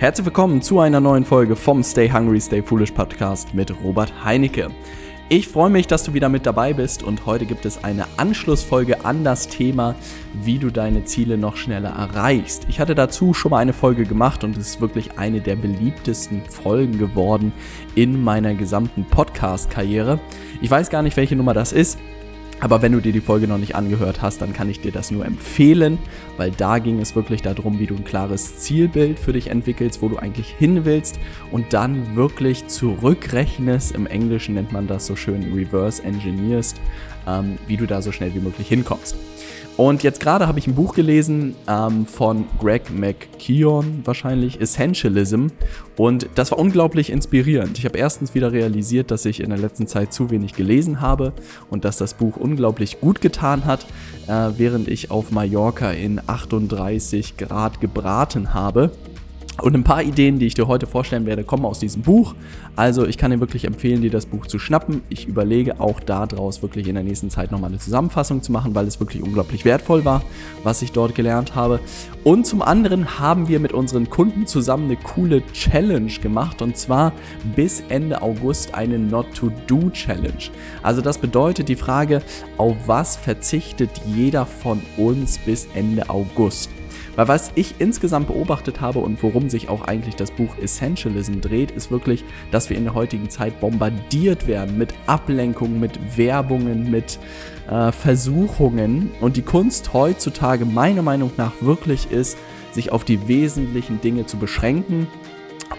Herzlich willkommen zu einer neuen Folge vom Stay Hungry, Stay Foolish Podcast mit Robert Heinecke. Ich freue mich, dass du wieder mit dabei bist und heute gibt es eine Anschlussfolge an das Thema, wie du deine Ziele noch schneller erreichst. Ich hatte dazu schon mal eine Folge gemacht und es ist wirklich eine der beliebtesten Folgen geworden in meiner gesamten Podcast-Karriere. Ich weiß gar nicht, welche Nummer das ist. Aber wenn du dir die Folge noch nicht angehört hast, dann kann ich dir das nur empfehlen, weil da ging es wirklich darum, wie du ein klares Zielbild für dich entwickelst, wo du eigentlich hin willst und dann wirklich zurückrechnest. Im Englischen nennt man das so schön reverse engineerst, ähm, wie du da so schnell wie möglich hinkommst. Und jetzt gerade habe ich ein Buch gelesen ähm, von Greg McKeown, wahrscheinlich Essentialism. Und das war unglaublich inspirierend. Ich habe erstens wieder realisiert, dass ich in der letzten Zeit zu wenig gelesen habe und dass das Buch unglaublich gut getan hat, äh, während ich auf Mallorca in 38 Grad gebraten habe. Und ein paar Ideen, die ich dir heute vorstellen werde, kommen aus diesem Buch. Also ich kann dir wirklich empfehlen, dir das Buch zu schnappen. Ich überlege auch daraus wirklich in der nächsten Zeit nochmal eine Zusammenfassung zu machen, weil es wirklich unglaublich wertvoll war, was ich dort gelernt habe. Und zum anderen haben wir mit unseren Kunden zusammen eine coole Challenge gemacht und zwar bis Ende August eine Not-to-Do-Challenge. Also das bedeutet die Frage, auf was verzichtet jeder von uns bis Ende August? Weil was ich insgesamt beobachtet habe und worum sich auch eigentlich das Buch Essentialism dreht, ist wirklich, dass wir in der heutigen Zeit bombardiert werden mit Ablenkungen, mit Werbungen, mit äh, Versuchungen. Und die Kunst heutzutage meiner Meinung nach wirklich ist, sich auf die wesentlichen Dinge zu beschränken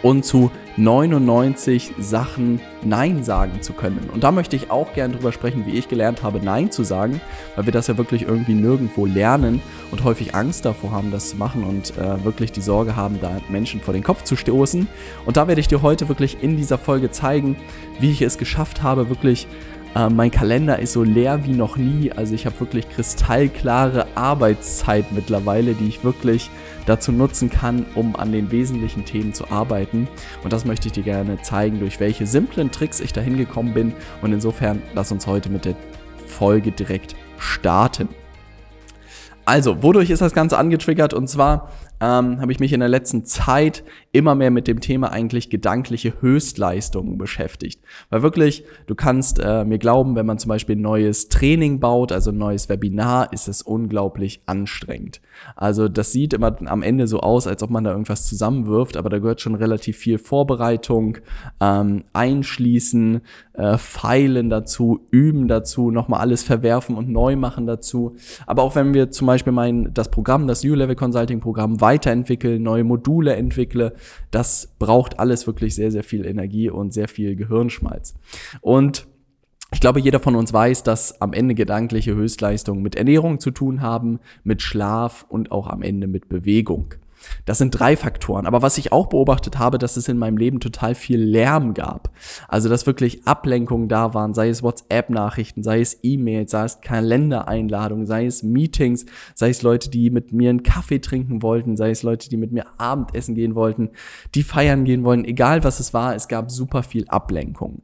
und zu 99 Sachen Nein sagen zu können. Und da möchte ich auch gerne drüber sprechen, wie ich gelernt habe, Nein zu sagen, weil wir das ja wirklich irgendwie nirgendwo lernen und häufig Angst davor haben, das zu machen und äh, wirklich die Sorge haben, da Menschen vor den Kopf zu stoßen. Und da werde ich dir heute wirklich in dieser Folge zeigen, wie ich es geschafft habe, wirklich äh, mein Kalender ist so leer wie noch nie. Also ich habe wirklich kristallklare Arbeitszeit mittlerweile, die ich wirklich dazu nutzen kann, um an den wesentlichen Themen zu arbeiten. Und das möchte ich dir gerne zeigen, durch welche simplen Tricks ich da hingekommen bin. Und insofern lass uns heute mit der Folge direkt starten. Also, wodurch ist das Ganze angetriggert? Und zwar ähm, habe ich mich in der letzten Zeit immer mehr mit dem Thema eigentlich gedankliche Höchstleistungen beschäftigt. Weil wirklich, du kannst äh, mir glauben, wenn man zum Beispiel ein neues Training baut, also ein neues Webinar, ist es unglaublich anstrengend. Also das sieht immer am Ende so aus, als ob man da irgendwas zusammenwirft, aber da gehört schon relativ viel Vorbereitung, ähm, Einschließen, äh, Feilen dazu, Üben dazu, nochmal alles verwerfen und neu machen dazu. Aber auch wenn wir zum Beispiel mein, das Programm, das U-Level Consulting Programm weiterentwickeln, neue Module entwickle, das braucht alles wirklich sehr, sehr viel Energie und sehr viel Gehirnschmalz. Und ich glaube, jeder von uns weiß, dass am Ende gedankliche Höchstleistungen mit Ernährung zu tun haben, mit Schlaf und auch am Ende mit Bewegung. Das sind drei Faktoren. Aber was ich auch beobachtet habe, dass es in meinem Leben total viel Lärm gab. Also, dass wirklich Ablenkungen da waren, sei es WhatsApp-Nachrichten, sei es E-Mails, sei es Kalendereinladungen, sei es Meetings, sei es Leute, die mit mir einen Kaffee trinken wollten, sei es Leute, die mit mir Abendessen gehen wollten, die feiern gehen wollten, egal was es war, es gab super viel Ablenkung.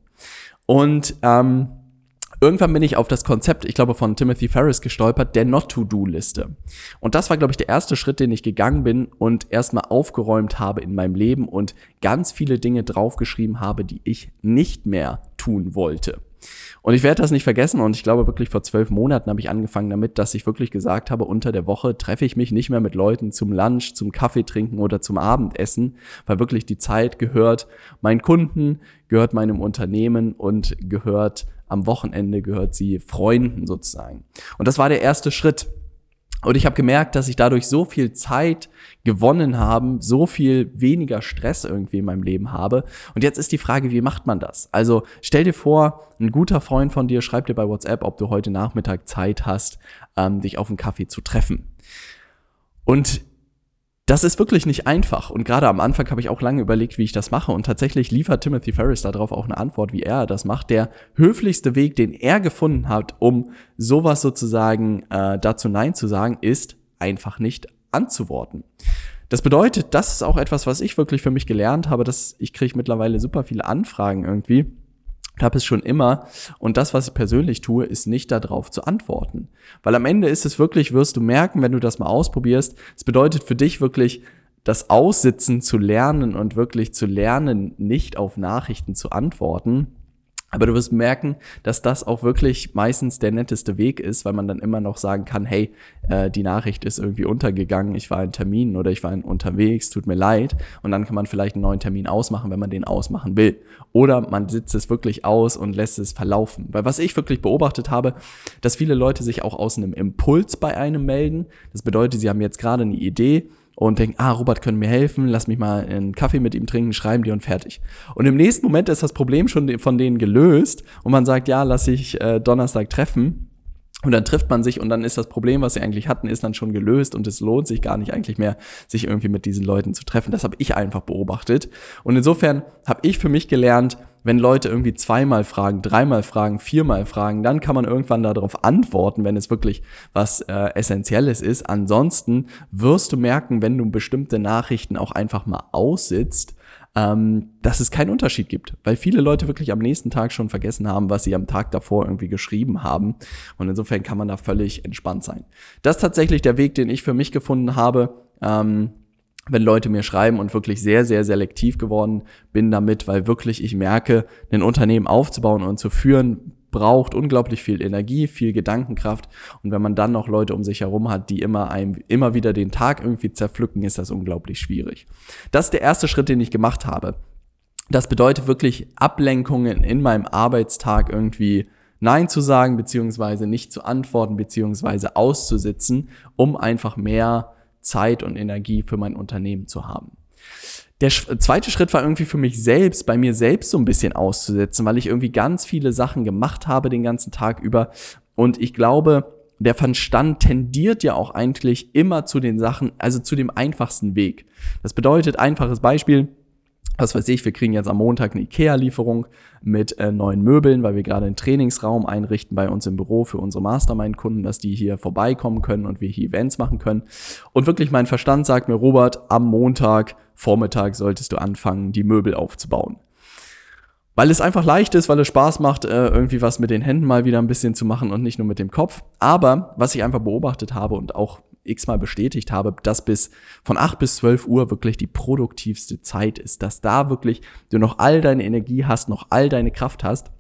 Und ähm, Irgendwann bin ich auf das Konzept, ich glaube, von Timothy Ferris gestolpert, der Not-to-Do-Liste. Und das war, glaube ich, der erste Schritt, den ich gegangen bin und erstmal aufgeräumt habe in meinem Leben und ganz viele Dinge draufgeschrieben habe, die ich nicht mehr tun wollte. Und ich werde das nicht vergessen und ich glaube wirklich vor zwölf Monaten habe ich angefangen damit, dass ich wirklich gesagt habe, unter der Woche treffe ich mich nicht mehr mit Leuten zum Lunch, zum Kaffee trinken oder zum Abendessen, weil wirklich die Zeit gehört meinen Kunden, gehört meinem Unternehmen und gehört am Wochenende gehört sie Freunden sozusagen. Und das war der erste Schritt. Und ich habe gemerkt, dass ich dadurch so viel Zeit gewonnen habe, so viel weniger Stress irgendwie in meinem Leben habe. Und jetzt ist die Frage, wie macht man das? Also stell dir vor, ein guter Freund von dir schreibt dir bei WhatsApp, ob du heute Nachmittag Zeit hast, ähm, dich auf einen Kaffee zu treffen. Und das ist wirklich nicht einfach. Und gerade am Anfang habe ich auch lange überlegt, wie ich das mache. Und tatsächlich liefert Timothy Ferris darauf auch eine Antwort, wie er das macht. Der höflichste Weg, den er gefunden hat, um sowas sozusagen äh, dazu Nein zu sagen, ist einfach nicht anzuworten. Das bedeutet, das ist auch etwas, was ich wirklich für mich gelernt habe, dass ich kriege mittlerweile super viele Anfragen irgendwie habe es schon immer. Und das, was ich persönlich tue, ist nicht darauf zu antworten. Weil am Ende ist es wirklich, wirst du merken, wenn du das mal ausprobierst, es bedeutet für dich wirklich das Aussitzen zu lernen und wirklich zu lernen, nicht auf Nachrichten zu antworten, aber du wirst merken, dass das auch wirklich meistens der netteste Weg ist, weil man dann immer noch sagen kann, hey, äh, die Nachricht ist irgendwie untergegangen, ich war in Termin oder ich war in unterwegs, tut mir leid. Und dann kann man vielleicht einen neuen Termin ausmachen, wenn man den ausmachen will. Oder man sitzt es wirklich aus und lässt es verlaufen. Weil was ich wirklich beobachtet habe, dass viele Leute sich auch aus einem Impuls bei einem melden. Das bedeutet, sie haben jetzt gerade eine Idee und denken, ah, Robert können mir helfen, lass mich mal einen Kaffee mit ihm trinken, schreiben die und fertig. Und im nächsten Moment ist das Problem schon von denen gelöst und man sagt, ja, lass ich äh, Donnerstag treffen. Und dann trifft man sich und dann ist das Problem, was sie eigentlich hatten, ist dann schon gelöst und es lohnt sich gar nicht eigentlich mehr, sich irgendwie mit diesen Leuten zu treffen. Das habe ich einfach beobachtet. Und insofern habe ich für mich gelernt, wenn Leute irgendwie zweimal fragen, dreimal fragen, viermal fragen, dann kann man irgendwann darauf antworten, wenn es wirklich was äh, Essentielles ist. Ansonsten wirst du merken, wenn du bestimmte Nachrichten auch einfach mal aussitzt, ähm, dass es keinen Unterschied gibt, weil viele Leute wirklich am nächsten Tag schon vergessen haben, was sie am Tag davor irgendwie geschrieben haben. Und insofern kann man da völlig entspannt sein. Das ist tatsächlich der Weg, den ich für mich gefunden habe. Ähm, wenn Leute mir schreiben und wirklich sehr, sehr selektiv geworden bin damit, weil wirklich ich merke, ein Unternehmen aufzubauen und zu führen, braucht unglaublich viel Energie, viel Gedankenkraft. Und wenn man dann noch Leute um sich herum hat, die immer einem, immer wieder den Tag irgendwie zerpflücken, ist das unglaublich schwierig. Das ist der erste Schritt, den ich gemacht habe. Das bedeutet wirklich Ablenkungen in meinem Arbeitstag irgendwie Nein zu sagen, beziehungsweise nicht zu antworten, beziehungsweise auszusitzen, um einfach mehr Zeit und Energie für mein Unternehmen zu haben. Der zweite Schritt war irgendwie für mich selbst, bei mir selbst so ein bisschen auszusetzen, weil ich irgendwie ganz viele Sachen gemacht habe den ganzen Tag über. Und ich glaube, der Verstand tendiert ja auch eigentlich immer zu den Sachen, also zu dem einfachsten Weg. Das bedeutet, einfaches Beispiel, was weiß ich, wir kriegen jetzt am Montag eine IKEA-Lieferung mit äh, neuen Möbeln, weil wir gerade einen Trainingsraum einrichten bei uns im Büro für unsere Mastermind-Kunden, dass die hier vorbeikommen können und wir hier Events machen können. Und wirklich mein Verstand sagt mir, Robert, am Montag Vormittag solltest du anfangen, die Möbel aufzubauen. Weil es einfach leicht ist, weil es Spaß macht, äh, irgendwie was mit den Händen mal wieder ein bisschen zu machen und nicht nur mit dem Kopf. Aber was ich einfach beobachtet habe und auch x-mal bestätigt habe, dass bis von 8 bis 12 Uhr wirklich die produktivste Zeit ist, dass da wirklich du noch all deine Energie hast, noch all deine Kraft hast.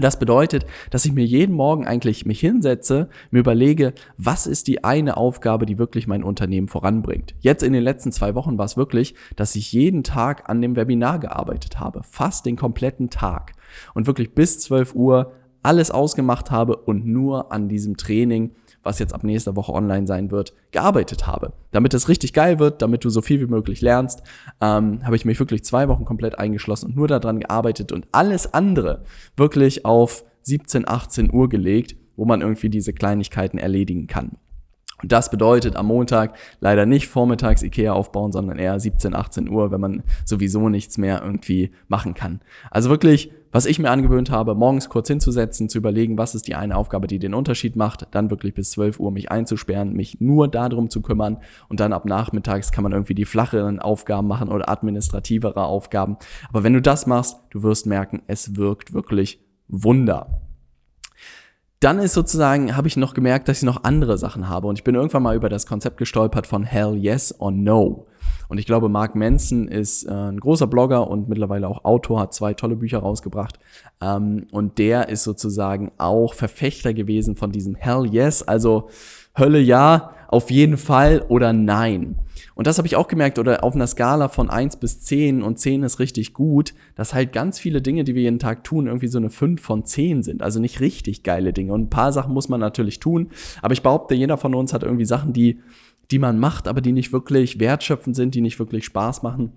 Das bedeutet, dass ich mir jeden Morgen eigentlich mich hinsetze, mir überlege, was ist die eine Aufgabe, die wirklich mein Unternehmen voranbringt. Jetzt in den letzten zwei Wochen war es wirklich, dass ich jeden Tag an dem Webinar gearbeitet habe, fast den kompletten Tag und wirklich bis 12 Uhr alles ausgemacht habe und nur an diesem Training was jetzt ab nächster Woche online sein wird, gearbeitet habe. Damit es richtig geil wird, damit du so viel wie möglich lernst, ähm, habe ich mich wirklich zwei Wochen komplett eingeschlossen und nur daran gearbeitet und alles andere wirklich auf 17, 18 Uhr gelegt, wo man irgendwie diese Kleinigkeiten erledigen kann. Und das bedeutet am Montag leider nicht vormittags Ikea aufbauen, sondern eher 17, 18 Uhr, wenn man sowieso nichts mehr irgendwie machen kann. Also wirklich, was ich mir angewöhnt habe, morgens kurz hinzusetzen, zu überlegen, was ist die eine Aufgabe, die den Unterschied macht, dann wirklich bis 12 Uhr mich einzusperren, mich nur darum zu kümmern und dann ab nachmittags kann man irgendwie die flacheren Aufgaben machen oder administrativere Aufgaben. Aber wenn du das machst, du wirst merken, es wirkt wirklich Wunder dann ist sozusagen, habe ich noch gemerkt, dass ich noch andere Sachen habe. Und ich bin irgendwann mal über das Konzept gestolpert von Hell Yes or No. Und ich glaube, Mark Manson ist äh, ein großer Blogger und mittlerweile auch Autor, hat zwei tolle Bücher rausgebracht. Ähm, und der ist sozusagen auch Verfechter gewesen von diesem Hell Yes, also Hölle ja, auf jeden Fall oder nein. Und das habe ich auch gemerkt, oder auf einer Skala von eins bis zehn und zehn ist richtig gut, dass halt ganz viele Dinge, die wir jeden Tag tun, irgendwie so eine fünf von zehn sind. Also nicht richtig geile Dinge. Und ein paar Sachen muss man natürlich tun. Aber ich behaupte, jeder von uns hat irgendwie Sachen, die, die man macht, aber die nicht wirklich wertschöpfend sind, die nicht wirklich Spaß machen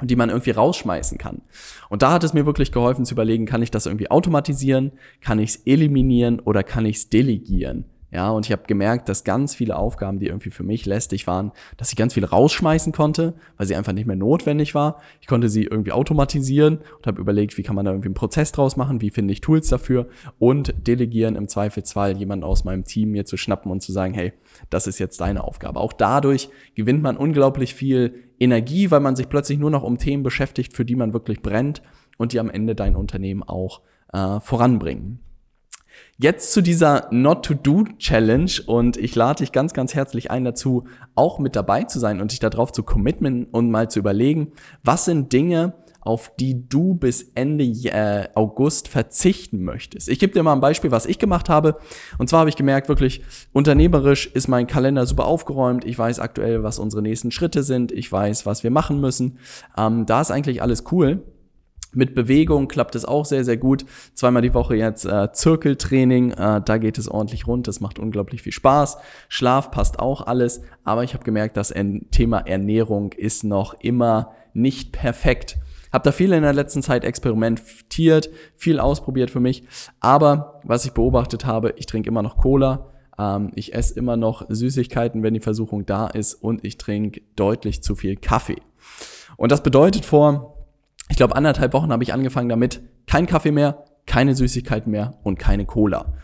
und die man irgendwie rausschmeißen kann. Und da hat es mir wirklich geholfen zu überlegen, kann ich das irgendwie automatisieren, kann ich es eliminieren oder kann ich es delegieren? Ja, und ich habe gemerkt, dass ganz viele Aufgaben, die irgendwie für mich lästig waren, dass ich ganz viele rausschmeißen konnte, weil sie einfach nicht mehr notwendig war. Ich konnte sie irgendwie automatisieren und habe überlegt, wie kann man da irgendwie einen Prozess draus machen, wie finde ich Tools dafür und delegieren im Zweifelsfall jemanden aus meinem Team mir zu schnappen und zu sagen, hey, das ist jetzt deine Aufgabe. Auch dadurch gewinnt man unglaublich viel Energie, weil man sich plötzlich nur noch um Themen beschäftigt, für die man wirklich brennt und die am Ende dein Unternehmen auch äh, voranbringen. Jetzt zu dieser Not-to-Do-Challenge und ich lade dich ganz, ganz herzlich ein dazu, auch mit dabei zu sein und dich darauf zu committen und mal zu überlegen, was sind Dinge, auf die du bis Ende äh, August verzichten möchtest. Ich gebe dir mal ein Beispiel, was ich gemacht habe. Und zwar habe ich gemerkt, wirklich unternehmerisch ist mein Kalender super aufgeräumt. Ich weiß aktuell, was unsere nächsten Schritte sind. Ich weiß, was wir machen müssen. Ähm, da ist eigentlich alles cool. Mit Bewegung klappt es auch sehr, sehr gut. Zweimal die Woche jetzt äh, Zirkeltraining, äh, da geht es ordentlich rund, das macht unglaublich viel Spaß. Schlaf passt auch alles, aber ich habe gemerkt, das Thema Ernährung ist noch immer nicht perfekt. Hab da viel in der letzten Zeit experimentiert, viel ausprobiert für mich. Aber was ich beobachtet habe, ich trinke immer noch Cola. Ähm, ich esse immer noch Süßigkeiten, wenn die Versuchung da ist. Und ich trinke deutlich zu viel Kaffee. Und das bedeutet vor, ich glaube, anderthalb Wochen habe ich angefangen damit, kein Kaffee mehr, keine Süßigkeiten mehr und keine Cola.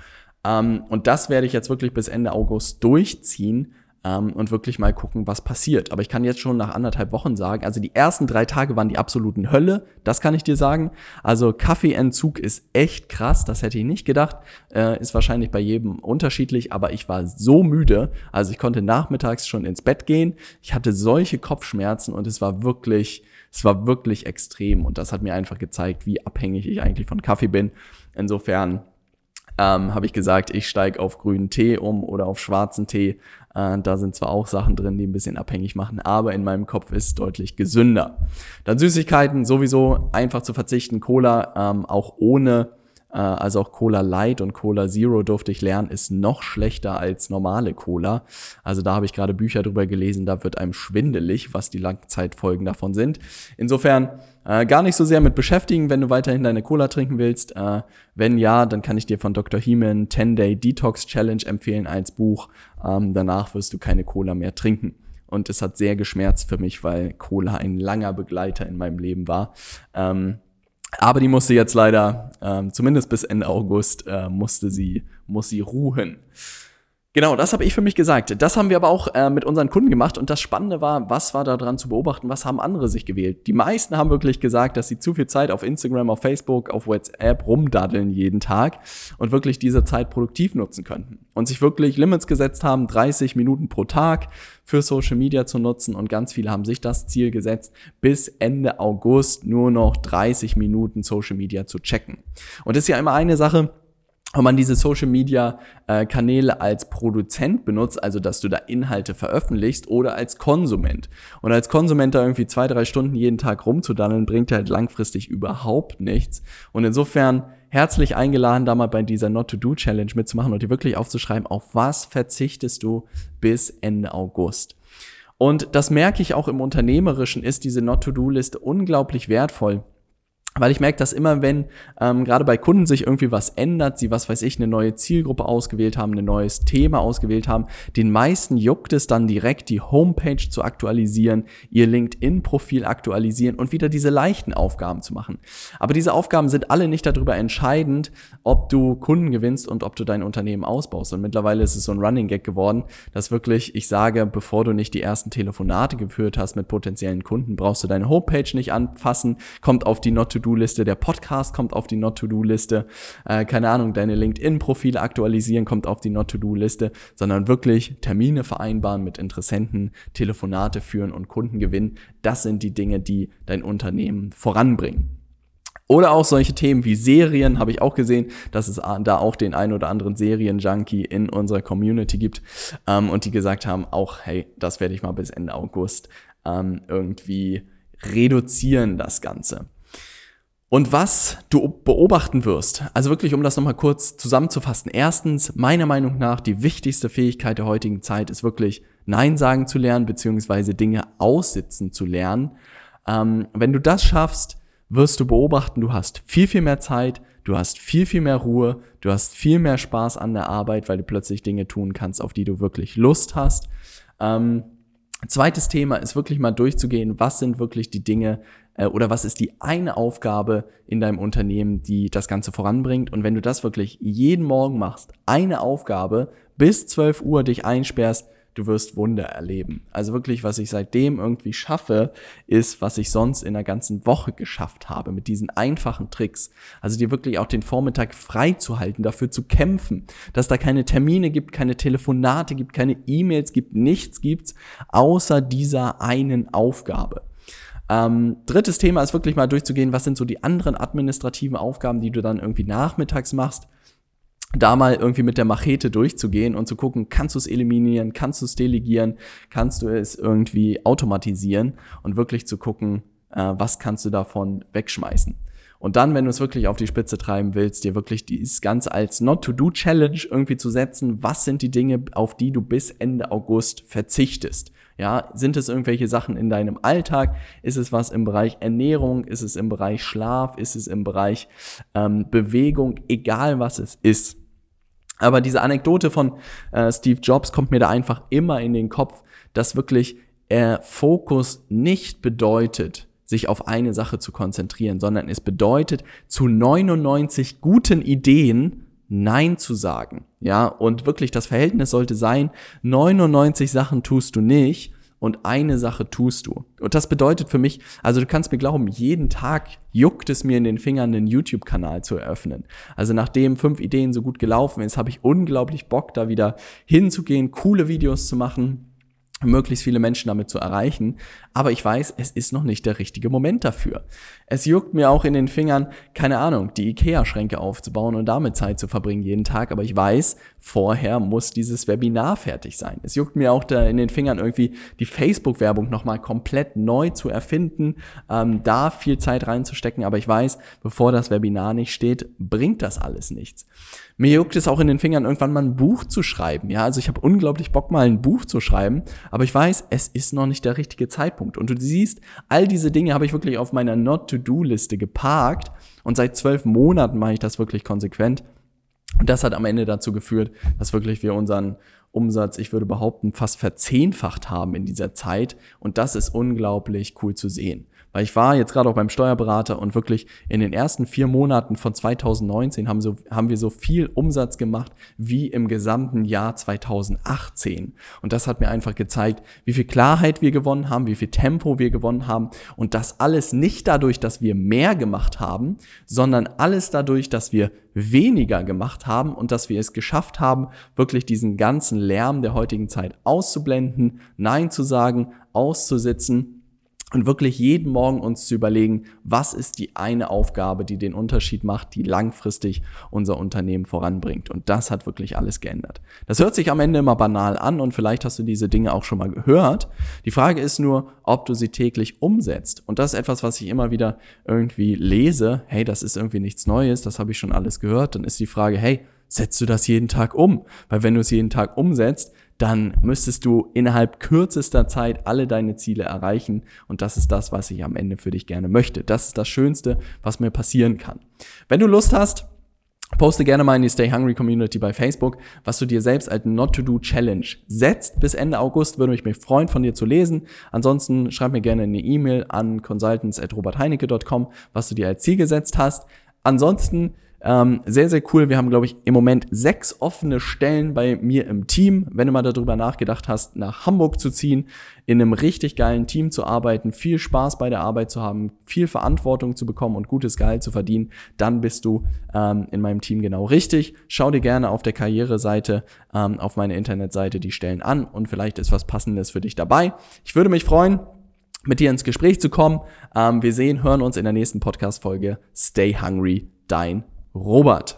Ähm, und das werde ich jetzt wirklich bis Ende August durchziehen ähm, und wirklich mal gucken, was passiert. Aber ich kann jetzt schon nach anderthalb Wochen sagen, also die ersten drei Tage waren die absoluten Hölle, das kann ich dir sagen. Also Kaffeeentzug ist echt krass, das hätte ich nicht gedacht. Äh, ist wahrscheinlich bei jedem unterschiedlich, aber ich war so müde, also ich konnte nachmittags schon ins Bett gehen. Ich hatte solche Kopfschmerzen und es war wirklich, es war wirklich extrem und das hat mir einfach gezeigt, wie abhängig ich eigentlich von Kaffee bin. Insofern ähm, habe ich gesagt, ich steige auf grünen Tee um oder auf schwarzen Tee. Äh, da sind zwar auch Sachen drin, die ein bisschen abhängig machen, aber in meinem Kopf ist es deutlich gesünder. Dann Süßigkeiten sowieso einfach zu verzichten. Cola ähm, auch ohne also auch Cola Light und Cola Zero durfte ich lernen, ist noch schlechter als normale Cola. Also da habe ich gerade Bücher drüber gelesen, da wird einem schwindelig, was die Langzeitfolgen davon sind. Insofern äh, gar nicht so sehr mit beschäftigen, wenn du weiterhin deine Cola trinken willst. Äh, wenn ja, dann kann ich dir von Dr. Heeman 10-Day Detox Challenge empfehlen als Buch. Ähm, danach wirst du keine Cola mehr trinken. Und es hat sehr geschmerzt für mich, weil Cola ein langer Begleiter in meinem Leben war. Ähm, aber die musste jetzt leider, ähm, zumindest bis Ende August, äh, musste sie, muss sie ruhen. Genau, das habe ich für mich gesagt. Das haben wir aber auch äh, mit unseren Kunden gemacht und das Spannende war, was war da dran zu beobachten, was haben andere sich gewählt. Die meisten haben wirklich gesagt, dass sie zu viel Zeit auf Instagram, auf Facebook, auf WhatsApp rumdaddeln jeden Tag und wirklich diese Zeit produktiv nutzen könnten. Und sich wirklich Limits gesetzt haben, 30 Minuten pro Tag für Social Media zu nutzen und ganz viele haben sich das Ziel gesetzt, bis Ende August nur noch 30 Minuten Social Media zu checken. Und das ist ja immer eine Sache, wenn man diese Social Media äh, Kanäle als Produzent benutzt, also dass du da Inhalte veröffentlichst oder als Konsument. Und als Konsument da irgendwie zwei, drei Stunden jeden Tag rumzudanneln, bringt halt langfristig überhaupt nichts. Und insofern herzlich eingeladen, da mal bei dieser Not-to-Do-Challenge mitzumachen und dir wirklich aufzuschreiben, auf was verzichtest du bis Ende August. Und das merke ich auch im Unternehmerischen, ist diese Not-to-Do-Liste unglaublich wertvoll weil ich merke, dass immer wenn ähm, gerade bei Kunden sich irgendwie was ändert, sie was weiß ich, eine neue Zielgruppe ausgewählt haben, ein neues Thema ausgewählt haben, den meisten juckt es dann direkt die Homepage zu aktualisieren, ihr LinkedIn-Profil aktualisieren und wieder diese leichten Aufgaben zu machen. Aber diese Aufgaben sind alle nicht darüber entscheidend, ob du Kunden gewinnst und ob du dein Unternehmen ausbaust. Und mittlerweile ist es so ein Running Gag geworden, dass wirklich, ich sage, bevor du nicht die ersten Telefonate geführt hast mit potenziellen Kunden, brauchst du deine Homepage nicht anfassen, kommt auf die Not To-Do-Liste, der Podcast kommt auf die Not-To-Do-Liste, äh, keine Ahnung, deine LinkedIn-Profile aktualisieren kommt auf die Not-To-Do-Liste, sondern wirklich Termine vereinbaren mit Interessenten, Telefonate führen und Kunden gewinnen. Das sind die Dinge, die dein Unternehmen voranbringen. Oder auch solche Themen wie Serien, habe ich auch gesehen, dass es da auch den ein oder anderen Serien-Junkie in unserer Community gibt ähm, und die gesagt haben, auch, hey, das werde ich mal bis Ende August ähm, irgendwie reduzieren, das Ganze. Und was du beobachten wirst, also wirklich, um das nochmal kurz zusammenzufassen. Erstens, meiner Meinung nach, die wichtigste Fähigkeit der heutigen Zeit ist wirklich Nein sagen zu lernen, beziehungsweise Dinge aussitzen zu lernen. Ähm, wenn du das schaffst, wirst du beobachten, du hast viel, viel mehr Zeit, du hast viel, viel mehr Ruhe, du hast viel mehr Spaß an der Arbeit, weil du plötzlich Dinge tun kannst, auf die du wirklich Lust hast. Ähm, zweites Thema ist wirklich mal durchzugehen, was sind wirklich die Dinge, äh, oder was ist die eine Aufgabe in deinem Unternehmen, die das Ganze voranbringt. Und wenn du das wirklich jeden Morgen machst, eine Aufgabe, bis 12 Uhr dich einsperrst, du wirst Wunder erleben. Also wirklich, was ich seitdem irgendwie schaffe, ist, was ich sonst in der ganzen Woche geschafft habe, mit diesen einfachen Tricks. Also dir wirklich auch den Vormittag frei zu halten, dafür zu kämpfen, dass da keine Termine gibt, keine Telefonate gibt, keine E-Mails gibt, nichts gibt's, außer dieser einen Aufgabe. Ähm, drittes Thema ist wirklich mal durchzugehen, was sind so die anderen administrativen Aufgaben, die du dann irgendwie nachmittags machst da mal irgendwie mit der Machete durchzugehen und zu gucken, kannst du es eliminieren, kannst du es delegieren, kannst du es irgendwie automatisieren und wirklich zu gucken, äh, was kannst du davon wegschmeißen. Und dann, wenn du es wirklich auf die Spitze treiben willst, dir wirklich dieses Ganze als Not-to-Do-Challenge irgendwie zu setzen, was sind die Dinge, auf die du bis Ende August verzichtest? Ja, sind es irgendwelche Sachen in deinem Alltag? Ist es was im Bereich Ernährung? Ist es im Bereich Schlaf? Ist es im Bereich ähm, Bewegung? Egal was es ist. Aber diese Anekdote von äh, Steve Jobs kommt mir da einfach immer in den Kopf, dass wirklich äh, Fokus nicht bedeutet, sich auf eine Sache zu konzentrieren, sondern es bedeutet, zu 99 guten Ideen Nein zu sagen. Ja, und wirklich das Verhältnis sollte sein, 99 Sachen tust du nicht und eine Sache tust du. Und das bedeutet für mich, also du kannst mir glauben, jeden Tag juckt es mir in den Fingern, einen YouTube-Kanal zu eröffnen. Also nachdem fünf Ideen so gut gelaufen ist, habe ich unglaublich Bock, da wieder hinzugehen, coole Videos zu machen möglichst viele Menschen damit zu erreichen. Aber ich weiß, es ist noch nicht der richtige Moment dafür. Es juckt mir auch in den Fingern, keine Ahnung, die IKEA-Schränke aufzubauen und damit Zeit zu verbringen jeden Tag. Aber ich weiß, vorher muss dieses Webinar fertig sein. Es juckt mir auch da in den Fingern irgendwie die Facebook-Werbung nochmal komplett neu zu erfinden, ähm, da viel Zeit reinzustecken. Aber ich weiß, bevor das Webinar nicht steht, bringt das alles nichts. Mir juckt es auch in den Fingern, irgendwann mal ein Buch zu schreiben. Ja, also ich habe unglaublich Bock, mal ein Buch zu schreiben, aber ich weiß, es ist noch nicht der richtige Zeitpunkt. Und du siehst, all diese Dinge habe ich wirklich auf meiner Not-to-Do-Liste geparkt und seit zwölf Monaten mache ich das wirklich konsequent. Und das hat am Ende dazu geführt, dass wirklich wir unseren Umsatz, ich würde behaupten, fast verzehnfacht haben in dieser Zeit. Und das ist unglaublich cool zu sehen. Weil ich war jetzt gerade auch beim Steuerberater und wirklich in den ersten vier Monaten von 2019 haben, so, haben wir so viel Umsatz gemacht wie im gesamten Jahr 2018. Und das hat mir einfach gezeigt, wie viel Klarheit wir gewonnen haben, wie viel Tempo wir gewonnen haben. Und das alles nicht dadurch, dass wir mehr gemacht haben, sondern alles dadurch, dass wir weniger gemacht haben und dass wir es geschafft haben, wirklich diesen ganzen Lärm der heutigen Zeit auszublenden, Nein zu sagen, auszusitzen und wirklich jeden Morgen uns zu überlegen, was ist die eine Aufgabe, die den Unterschied macht, die langfristig unser Unternehmen voranbringt. Und das hat wirklich alles geändert. Das hört sich am Ende immer banal an und vielleicht hast du diese Dinge auch schon mal gehört. Die Frage ist nur, ob du sie täglich umsetzt. Und das ist etwas, was ich immer wieder irgendwie lese. Hey, das ist irgendwie nichts Neues, das habe ich schon alles gehört. Dann ist die Frage, hey, setzt du das jeden Tag um? Weil wenn du es jeden Tag umsetzt, dann müsstest du innerhalb kürzester Zeit alle deine Ziele erreichen. Und das ist das, was ich am Ende für dich gerne möchte. Das ist das Schönste, was mir passieren kann. Wenn du Lust hast, Poste gerne mal in die Stay Hungry Community bei Facebook, was du dir selbst als Not-to-Do Challenge setzt. Bis Ende August würde ich mich freuen, von dir zu lesen. Ansonsten schreib mir gerne eine E-Mail an consultants.robertheinecke.com, was du dir als Ziel gesetzt hast. Ansonsten ähm, sehr, sehr cool. Wir haben, glaube ich, im Moment sechs offene Stellen bei mir im Team. Wenn du mal darüber nachgedacht hast, nach Hamburg zu ziehen, in einem richtig geilen Team zu arbeiten, viel Spaß bei der Arbeit zu haben, viel Verantwortung zu bekommen und gutes Gehalt zu verdienen, dann bist du ähm, in meinem Team genau richtig. Schau dir gerne auf der Karriereseite, ähm, auf meiner Internetseite die Stellen an und vielleicht ist was Passendes für dich dabei. Ich würde mich freuen, mit dir ins Gespräch zu kommen. Ähm, wir sehen, hören uns in der nächsten Podcast-Folge. Stay hungry, dein Robert.